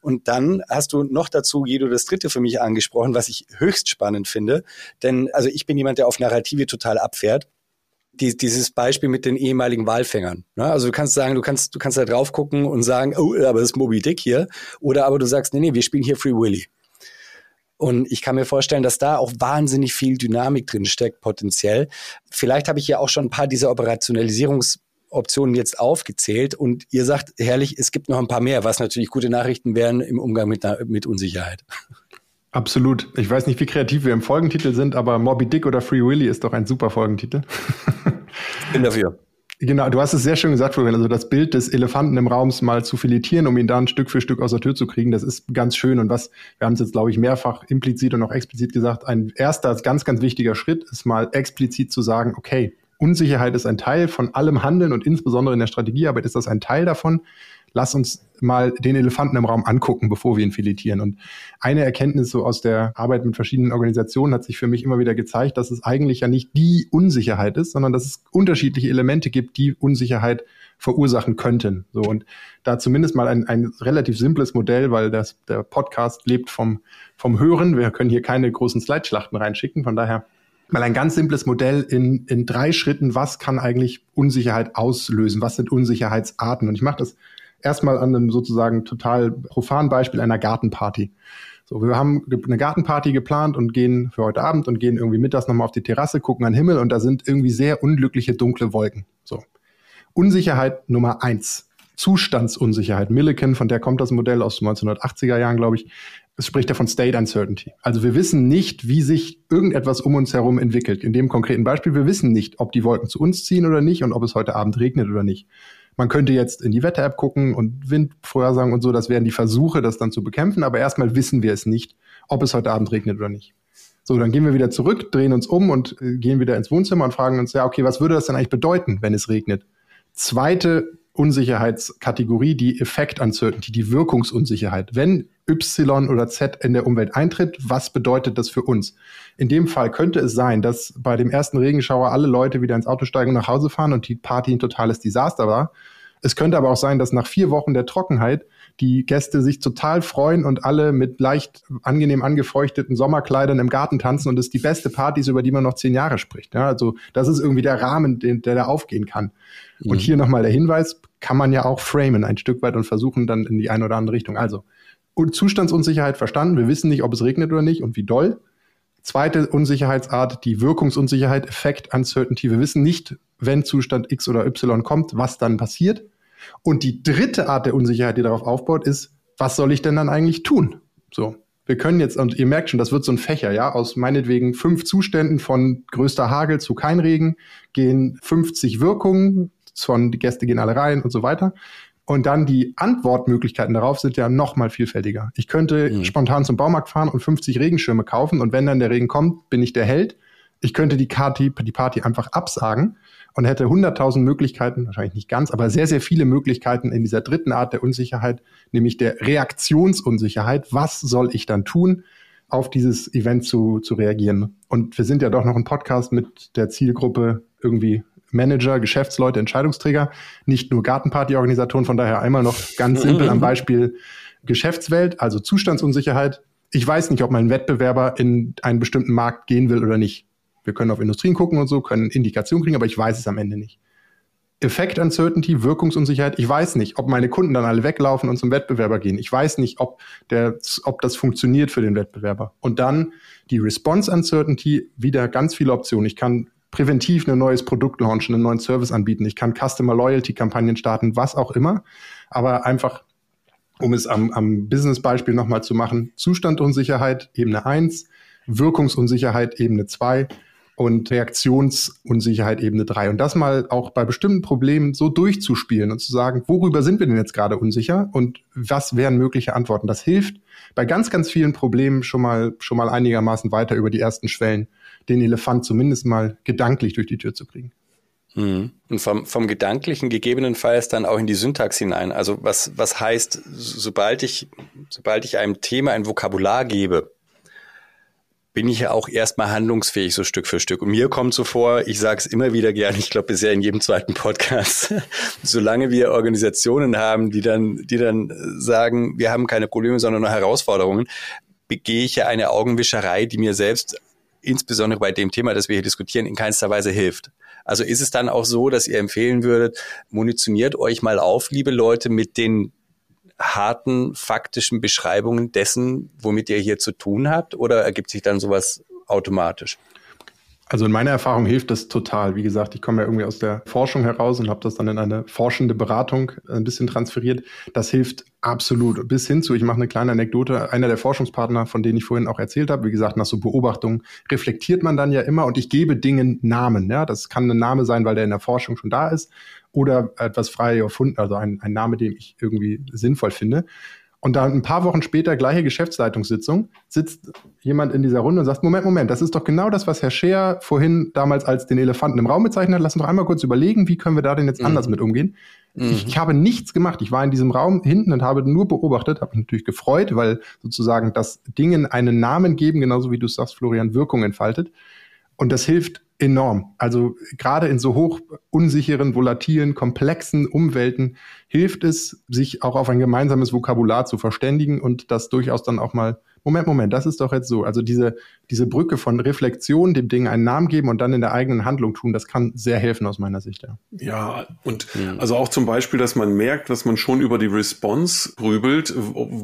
A: Und dann hast du noch dazu, Guido, das dritte für mich angesprochen, was ich höchst spannend finde. Denn also ich bin jemand, der auf Narrative total abfährt die, dieses Beispiel mit den ehemaligen Walfängern. Ne? Also du kannst sagen, du kannst, du kannst da drauf gucken und sagen, oh, aber das ist Moby Dick hier. Oder aber du sagst, nee, nee, wir spielen hier Free Willy. Und ich kann mir vorstellen, dass da auch wahnsinnig viel Dynamik drin steckt, potenziell. Vielleicht habe ich ja auch schon ein paar dieser Operationalisierungsoptionen jetzt aufgezählt und ihr sagt, herrlich, es gibt noch ein paar mehr, was natürlich gute Nachrichten wären im Umgang mit, mit Unsicherheit.
C: Absolut. Ich weiß nicht, wie kreativ wir im Folgentitel sind, aber Moby Dick oder Free Willy ist doch ein super Folgentitel.
A: Bin dafür.
C: Genau, du hast es sehr schön gesagt, Florian. Also das Bild des Elefanten im Raum mal zu filetieren, um ihn dann Stück für Stück aus der Tür zu kriegen, das ist ganz schön. Und was, wir haben es jetzt, glaube ich, mehrfach implizit und auch explizit gesagt, ein erster, ganz, ganz wichtiger Schritt ist mal explizit zu sagen, okay, Unsicherheit ist ein Teil von allem Handeln und insbesondere in der Strategiearbeit ist das ein Teil davon lass uns mal den Elefanten im Raum angucken, bevor wir ihn filetieren. Und eine Erkenntnis so aus der Arbeit mit verschiedenen Organisationen hat sich für mich immer wieder gezeigt, dass es eigentlich ja nicht die Unsicherheit ist, sondern dass es unterschiedliche Elemente gibt, die Unsicherheit verursachen könnten. So und da zumindest mal ein, ein relativ simples Modell, weil das, der Podcast lebt vom, vom Hören. Wir können hier keine großen Slideschlachten reinschicken. Von daher mal ein ganz simples Modell in, in drei Schritten. Was kann eigentlich Unsicherheit auslösen? Was sind Unsicherheitsarten? Und ich mache das erstmal an einem sozusagen total profanen Beispiel einer Gartenparty. So, wir haben eine Gartenparty geplant und gehen für heute Abend und gehen irgendwie mittags nochmal auf die Terrasse, gucken an den Himmel und da sind irgendwie sehr unglückliche dunkle Wolken. So. Unsicherheit Nummer eins. Zustandsunsicherheit. Milliken, von der kommt das Modell aus den 1980er Jahren, glaube ich. Es spricht ja von State Uncertainty. Also wir wissen nicht, wie sich irgendetwas um uns herum entwickelt. In dem konkreten Beispiel, wir wissen nicht, ob die Wolken zu uns ziehen oder nicht und ob es heute Abend regnet oder nicht. Man könnte jetzt in die Wetter-App gucken und Windvorhersagen und so, das wären die Versuche, das dann zu bekämpfen, aber erstmal wissen wir es nicht, ob es heute Abend regnet oder nicht. So, dann gehen wir wieder zurück, drehen uns um und äh, gehen wieder ins Wohnzimmer und fragen uns, ja, okay, was würde das denn eigentlich bedeuten, wenn es regnet? Zweite Unsicherheitskategorie, die Effekt Uncertainty, die Wirkungsunsicherheit. Wenn Y oder Z in der Umwelt eintritt, was bedeutet das für uns? In dem Fall könnte es sein, dass bei dem ersten Regenschauer alle Leute wieder ins Auto steigen und nach Hause fahren und die Party ein totales Desaster war. Es könnte aber auch sein, dass nach vier Wochen der Trockenheit die Gäste sich total freuen und alle mit leicht angenehm angefeuchteten Sommerkleidern im Garten tanzen und es die beste Party ist, über die man noch zehn Jahre spricht. Ja, also das ist irgendwie der Rahmen, den, der da aufgehen kann. Mhm. Und hier nochmal der Hinweis, kann man ja auch framen ein Stück weit und versuchen dann in die eine oder andere Richtung. Also und Zustandsunsicherheit verstanden. Wir wissen nicht, ob es regnet oder nicht und wie doll. Zweite Unsicherheitsart, die Wirkungsunsicherheit, Effekt Uncertainty. Wir wissen nicht, wenn Zustand X oder Y kommt, was dann passiert. Und die dritte Art der Unsicherheit, die darauf aufbaut, ist, was soll ich denn dann eigentlich tun? So. Wir können jetzt, und ihr merkt schon, das wird so ein Fächer, ja, aus meinetwegen fünf Zuständen von größter Hagel zu kein Regen gehen 50 Wirkungen, von die Gäste gehen alle rein und so weiter. Und dann die Antwortmöglichkeiten darauf sind ja noch mal vielfältiger. Ich könnte mhm. spontan zum Baumarkt fahren und 50 Regenschirme kaufen und wenn dann der Regen kommt, bin ich der Held. Ich könnte die Party, die Party einfach absagen und hätte 100.000 Möglichkeiten, wahrscheinlich nicht ganz, aber sehr, sehr viele Möglichkeiten in dieser dritten Art der Unsicherheit, nämlich der Reaktionsunsicherheit. Was soll ich dann tun, auf dieses Event zu, zu reagieren? Und wir sind ja doch noch ein Podcast mit der Zielgruppe irgendwie Manager, Geschäftsleute, Entscheidungsträger, nicht nur Gartenpartyorganisatoren. Von daher einmal noch ganz [LAUGHS] simpel am Beispiel Geschäftswelt, also Zustandsunsicherheit. Ich weiß nicht, ob mein Wettbewerber in einen bestimmten Markt gehen will oder nicht. Wir können auf Industrien gucken und so, können Indikationen kriegen, aber ich weiß es am Ende nicht. Effekt Uncertainty, Wirkungsunsicherheit. Ich weiß nicht, ob meine Kunden dann alle weglaufen und zum Wettbewerber gehen. Ich weiß nicht, ob, der, ob das funktioniert für den Wettbewerber. Und dann die Response Uncertainty, wieder ganz viele Optionen. Ich kann präventiv ein neues Produkt launchen, einen neuen Service anbieten. Ich kann Customer Loyalty Kampagnen starten, was auch immer. Aber einfach, um es am, am Business-Beispiel nochmal zu machen, Zustandunsicherheit, Ebene 1, Wirkungsunsicherheit, Ebene 2 und Reaktionsunsicherheit Ebene 3. Und das mal auch bei bestimmten Problemen so durchzuspielen und zu sagen, worüber sind wir denn jetzt gerade unsicher und was wären mögliche Antworten. Das hilft bei ganz, ganz vielen Problemen schon mal, schon mal einigermaßen weiter über die ersten Schwellen, den Elefant zumindest mal gedanklich durch die Tür zu kriegen.
A: Mhm. Und vom, vom Gedanklichen gegebenenfalls dann auch in die Syntax hinein. Also was, was heißt, sobald ich, sobald ich einem Thema ein Vokabular gebe, bin ich ja auch erstmal handlungsfähig, so Stück für Stück. Und mir kommt so vor, ich sage es immer wieder gerne, ich glaube bisher in jedem zweiten Podcast, [LAUGHS] solange wir Organisationen haben, die dann, die dann sagen, wir haben keine Probleme, sondern nur Herausforderungen, begehe ich ja eine Augenwischerei, die mir selbst, insbesondere bei dem Thema, das wir hier diskutieren, in keinster Weise hilft. Also ist es dann auch so, dass ihr empfehlen würdet, munitioniert euch mal auf, liebe Leute, mit den harten, faktischen Beschreibungen dessen, womit ihr hier zu tun habt? Oder ergibt sich dann sowas automatisch?
C: Also in meiner Erfahrung hilft das total. Wie gesagt, ich komme ja irgendwie aus der Forschung heraus und habe das dann in eine forschende Beratung ein bisschen transferiert. Das hilft absolut. Bis hin zu, ich mache eine kleine Anekdote, einer der Forschungspartner, von denen ich vorhin auch erzählt habe, wie gesagt, nach so Beobachtungen reflektiert man dann ja immer und ich gebe Dingen Namen. Ja, das kann ein Name sein, weil der in der Forschung schon da ist oder etwas frei erfunden, also ein, ein Name, den ich irgendwie sinnvoll finde. Und dann ein paar Wochen später, gleiche Geschäftsleitungssitzung, sitzt jemand in dieser Runde und sagt, Moment, Moment, das ist doch genau das, was Herr Scheer vorhin damals als den Elefanten im Raum bezeichnet hat. Lass uns doch einmal kurz überlegen, wie können wir da denn jetzt mhm. anders mit umgehen. Mhm. Ich, ich, habe nichts gemacht. Ich war in diesem Raum hinten und habe nur beobachtet, habe mich natürlich gefreut, weil sozusagen das Dingen einen Namen geben, genauso wie du sagst, Florian, Wirkung entfaltet. Und das hilft enorm. Also gerade in so hoch unsicheren, volatilen, komplexen Umwelten hilft es, sich auch auf ein gemeinsames Vokabular zu verständigen und das durchaus dann auch mal Moment, Moment, das ist doch jetzt so. Also diese, diese Brücke von Reflexion, dem Ding einen Namen geben und dann in der eigenen Handlung tun, das kann sehr helfen aus meiner Sicht, ja.
B: Ja, und mhm. also auch zum Beispiel, dass man merkt, dass man schon über die Response grübelt,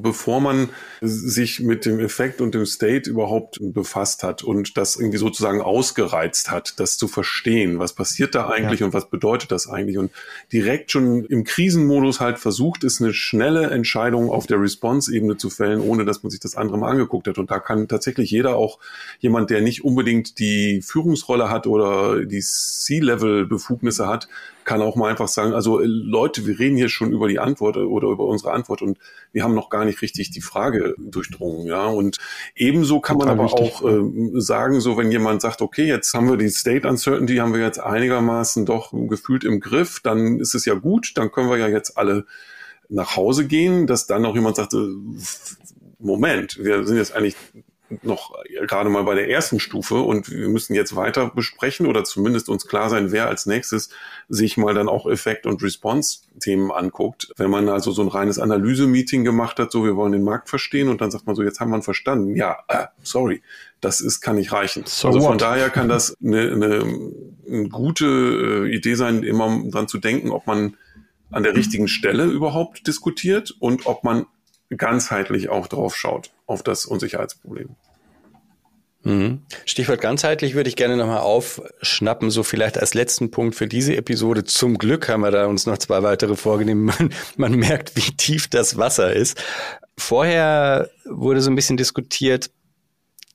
B: bevor man sich mit dem Effekt und dem State überhaupt befasst hat und das irgendwie sozusagen ausgereizt hat, das zu verstehen. Was passiert da eigentlich ja. und was bedeutet das eigentlich? Und direkt schon im Krisenmodus halt versucht, ist eine schnelle Entscheidung auf der Response-Ebene zu fällen, ohne dass man sich das andere mal angeguckt hat. Und da kann tatsächlich jeder auch jemand, der nicht unbedingt die Führungsrolle hat oder die C-Level-Befugnisse hat, kann auch mal einfach sagen, also äh, Leute, wir reden hier schon über die Antwort oder über unsere Antwort und wir haben noch gar nicht richtig die Frage durchdrungen, ja. Und ebenso kann Total man aber wichtig. auch äh, sagen, so wenn jemand sagt, okay, jetzt haben wir die State Uncertainty, haben wir jetzt einigermaßen doch gefühlt im Griff, dann ist es ja gut, dann können wir ja jetzt alle nach Hause gehen, dass dann noch jemand sagt, Moment, wir sind jetzt eigentlich noch gerade mal bei der ersten Stufe und wir müssen jetzt weiter besprechen oder zumindest uns klar sein, wer als nächstes sich mal dann auch Effekt- und Response-Themen anguckt. Wenn man also so ein reines Analyse-Meeting gemacht hat, so wir wollen den Markt verstehen und dann sagt man so, jetzt haben wir ihn verstanden. Ja, äh, sorry, das ist, kann nicht reichen. So also von what? daher kann das eine, eine, eine gute äh, Idee sein, immer dran zu denken, ob man an der richtigen Stelle überhaupt diskutiert und ob man ganzheitlich auch drauf schaut, auf das Unsicherheitsproblem.
A: Mhm. Stichwort ganzheitlich würde ich gerne nochmal aufschnappen, so vielleicht als letzten Punkt für diese Episode. Zum Glück haben wir da uns noch zwei weitere vorgenommen. Man, man merkt, wie tief das Wasser ist. Vorher wurde so ein bisschen diskutiert,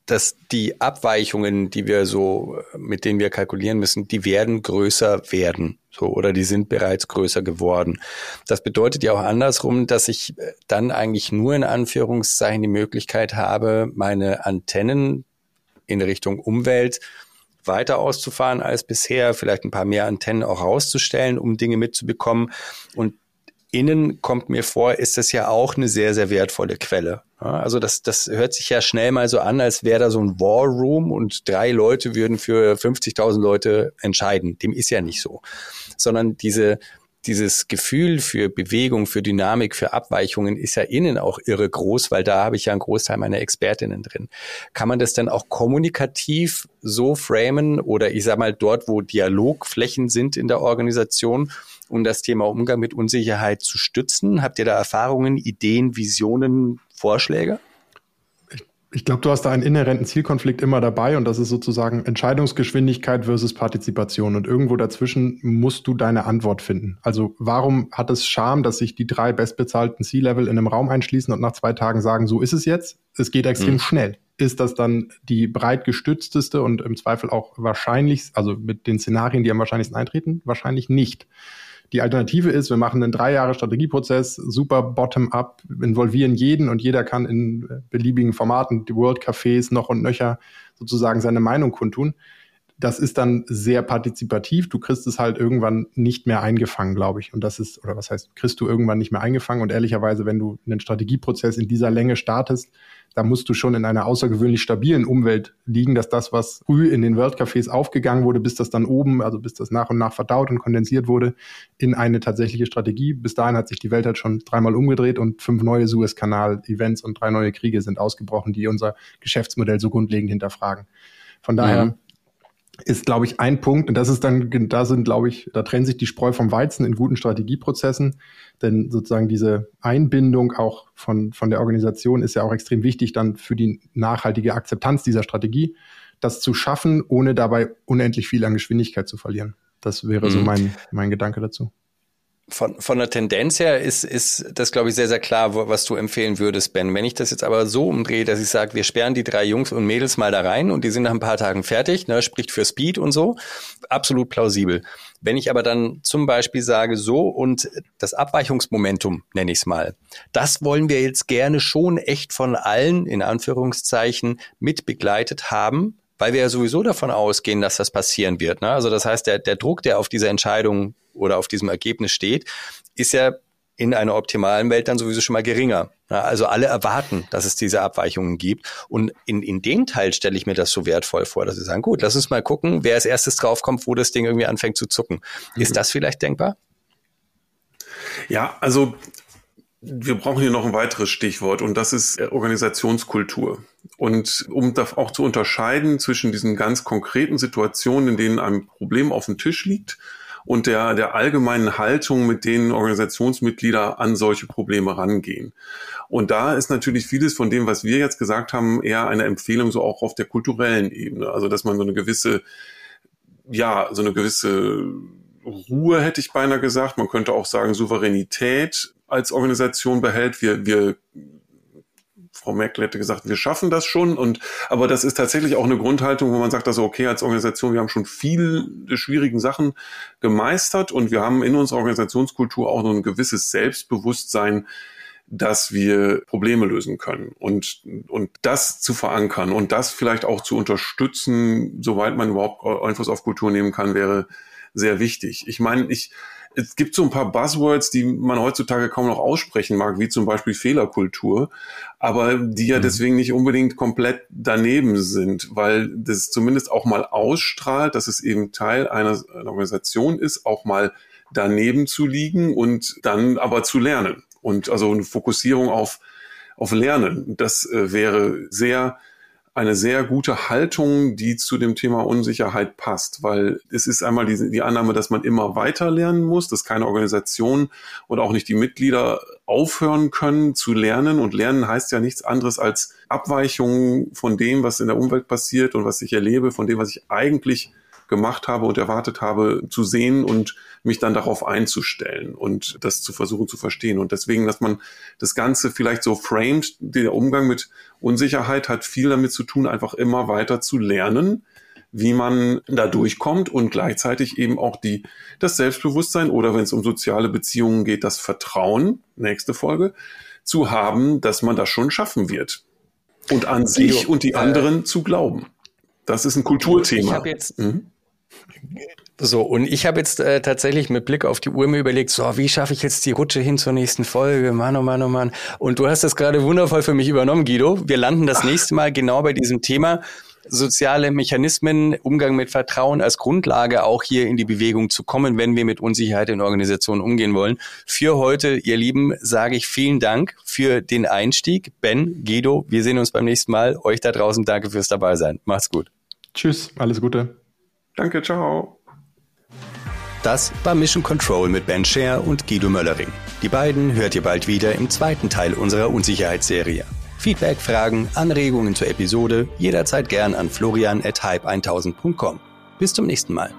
A: dass die Abweichungen, die wir so, mit denen wir kalkulieren müssen, die werden größer werden. So, oder die sind bereits größer geworden. Das bedeutet ja auch andersrum, dass ich dann eigentlich nur in Anführungszeichen die Möglichkeit habe, meine Antennen in Richtung Umwelt weiter auszufahren als bisher, vielleicht ein paar mehr Antennen auch rauszustellen, um Dinge mitzubekommen. Und innen kommt mir vor, ist das ja auch eine sehr, sehr wertvolle Quelle. Also das, das hört sich ja schnell mal so an, als wäre da so ein War Room und drei Leute würden für 50.000 Leute entscheiden. Dem ist ja nicht so. Sondern diese, dieses Gefühl für Bewegung, für Dynamik, für Abweichungen ist ja innen auch irre groß, weil da habe ich ja einen Großteil meiner Expertinnen drin. Kann man das dann auch kommunikativ so framen oder ich sage mal dort, wo Dialogflächen sind in der Organisation, um das Thema Umgang mit Unsicherheit zu stützen? Habt ihr da Erfahrungen, Ideen, Visionen, Vorschläge?
C: Ich glaube, du hast da einen inhärenten Zielkonflikt immer dabei und das ist sozusagen Entscheidungsgeschwindigkeit versus Partizipation. Und irgendwo dazwischen musst du deine Antwort finden. Also warum hat es Charme, dass sich die drei bestbezahlten C-Level in einem Raum einschließen und nach zwei Tagen sagen, so ist es jetzt? Es geht extrem mhm. schnell. Ist das dann die breit gestützteste und im Zweifel auch wahrscheinlich, also mit den Szenarien, die am wahrscheinlichsten eintreten? Wahrscheinlich nicht. Die Alternative ist, wir machen einen drei Jahre Strategieprozess, super bottom-up, involvieren jeden und jeder kann in beliebigen Formaten, die World Cafés noch und nöcher sozusagen seine Meinung kundtun. Das ist dann sehr partizipativ. Du kriegst es halt irgendwann nicht mehr eingefangen, glaube ich. Und das ist, oder was heißt, kriegst du irgendwann nicht mehr eingefangen. Und ehrlicherweise, wenn du einen Strategieprozess in dieser Länge startest, da musst du schon in einer außergewöhnlich stabilen Umwelt liegen, dass das, was früh in den World Cafés aufgegangen wurde, bis das dann oben, also bis das nach und nach verdaut und kondensiert wurde, in eine tatsächliche Strategie. Bis dahin hat sich die Welt halt schon dreimal umgedreht und fünf neue Suezkanal-Events und drei neue Kriege sind ausgebrochen, die unser Geschäftsmodell so grundlegend hinterfragen. Von daher mhm ist, glaube ich, ein Punkt, und das ist dann, da sind, glaube ich, da trennen sich die Spreu vom Weizen in guten Strategieprozessen, denn sozusagen diese Einbindung auch von, von der Organisation ist ja auch extrem wichtig dann für die nachhaltige Akzeptanz dieser Strategie, das zu schaffen, ohne dabei unendlich viel an Geschwindigkeit zu verlieren. Das wäre mhm. so mein, mein Gedanke dazu.
A: Von, von der Tendenz her ist, ist das, glaube ich, sehr, sehr klar, was du empfehlen würdest, Ben. Wenn ich das jetzt aber so umdrehe, dass ich sage, wir sperren die drei Jungs und Mädels mal da rein und die sind nach ein paar Tagen fertig, ne, spricht für Speed und so, absolut plausibel. Wenn ich aber dann zum Beispiel sage, so und das Abweichungsmomentum, nenne ich es mal, das wollen wir jetzt gerne schon echt von allen, in Anführungszeichen, mit begleitet haben, weil wir ja sowieso davon ausgehen, dass das passieren wird. Ne? Also das heißt, der, der Druck, der auf diese Entscheidung oder auf diesem Ergebnis steht, ist ja in einer optimalen Welt dann sowieso schon mal geringer. Also alle erwarten, dass es diese Abweichungen gibt. Und in, in dem Teil stelle ich mir das so wertvoll vor, dass sie sagen, gut, lass uns mal gucken, wer als erstes draufkommt, wo das Ding irgendwie anfängt zu zucken. Mhm. Ist das vielleicht denkbar?
B: Ja, also wir brauchen hier noch ein weiteres Stichwort und das ist Organisationskultur. Und um da auch zu unterscheiden zwischen diesen ganz konkreten Situationen, in denen ein Problem auf dem Tisch liegt und der, der allgemeinen Haltung, mit denen Organisationsmitglieder an solche Probleme rangehen. Und da ist natürlich vieles von dem, was wir jetzt gesagt haben, eher eine Empfehlung so auch auf der kulturellen Ebene. Also, dass man so eine gewisse, ja, so eine gewisse Ruhe, hätte ich beinahe gesagt. Man könnte auch sagen, Souveränität als Organisation behält. Wir, wir Frau Merkel hätte gesagt, wir schaffen das schon. Und aber das ist tatsächlich auch eine Grundhaltung, wo man sagt, also okay, als Organisation, wir haben schon viele schwierigen Sachen gemeistert und wir haben in unserer Organisationskultur auch noch ein gewisses Selbstbewusstsein, dass wir Probleme lösen können und, und das zu verankern und das vielleicht auch zu unterstützen, soweit man überhaupt Einfluss auf Kultur nehmen kann, wäre sehr wichtig. Ich meine, ich, es gibt so ein paar Buzzwords, die man heutzutage kaum noch aussprechen mag, wie zum Beispiel Fehlerkultur, aber die ja mhm. deswegen nicht unbedingt komplett daneben sind, weil das zumindest auch mal ausstrahlt, dass es eben Teil einer, einer Organisation ist, auch mal daneben zu liegen und dann aber zu lernen. Und also eine Fokussierung auf, auf Lernen, das äh, wäre sehr eine sehr gute Haltung, die zu dem Thema Unsicherheit passt, weil es ist einmal die, die Annahme, dass man immer weiter lernen muss, dass keine Organisation oder auch nicht die Mitglieder aufhören können zu lernen. Und lernen heißt ja nichts anderes als Abweichungen von dem, was in der Umwelt passiert und was ich erlebe, von dem, was ich eigentlich gemacht habe und erwartet habe, zu sehen und mich dann darauf einzustellen und das zu versuchen zu verstehen. Und deswegen, dass man das Ganze vielleicht so framed, der Umgang mit Unsicherheit hat viel damit zu tun, einfach immer weiter zu lernen, wie man da durchkommt und gleichzeitig eben auch die, das Selbstbewusstsein oder wenn es um soziale Beziehungen geht, das Vertrauen, nächste Folge, zu haben, dass man das schon schaffen wird. Und an sich und die äh, anderen äh, zu glauben. Das ist ein Kulturthema.
A: Ich habe jetzt mhm. So, und ich habe jetzt äh, tatsächlich mit Blick auf die Uhr mir überlegt, so, wie schaffe ich jetzt die Rutsche hin zur nächsten Folge? Mann, oh Mann, oh Mann. Und du hast das gerade wundervoll für mich übernommen, Guido. Wir landen das nächste Mal genau bei diesem Thema soziale Mechanismen, Umgang mit Vertrauen als Grundlage auch hier in die Bewegung zu kommen, wenn wir mit Unsicherheit in Organisationen umgehen wollen. Für heute, ihr Lieben, sage ich vielen Dank für den Einstieg. Ben, Guido, wir sehen uns beim nächsten Mal. Euch da draußen danke fürs dabei sein. Macht's gut.
C: Tschüss, alles Gute.
B: Danke, ciao.
A: Das war Mission Control mit Ben Scher und Guido Möllering. Die beiden hört ihr bald wieder im zweiten Teil unserer Unsicherheitsserie. Feedback, Fragen, Anregungen zur Episode jederzeit gern an florian at hype 1000com Bis zum nächsten Mal.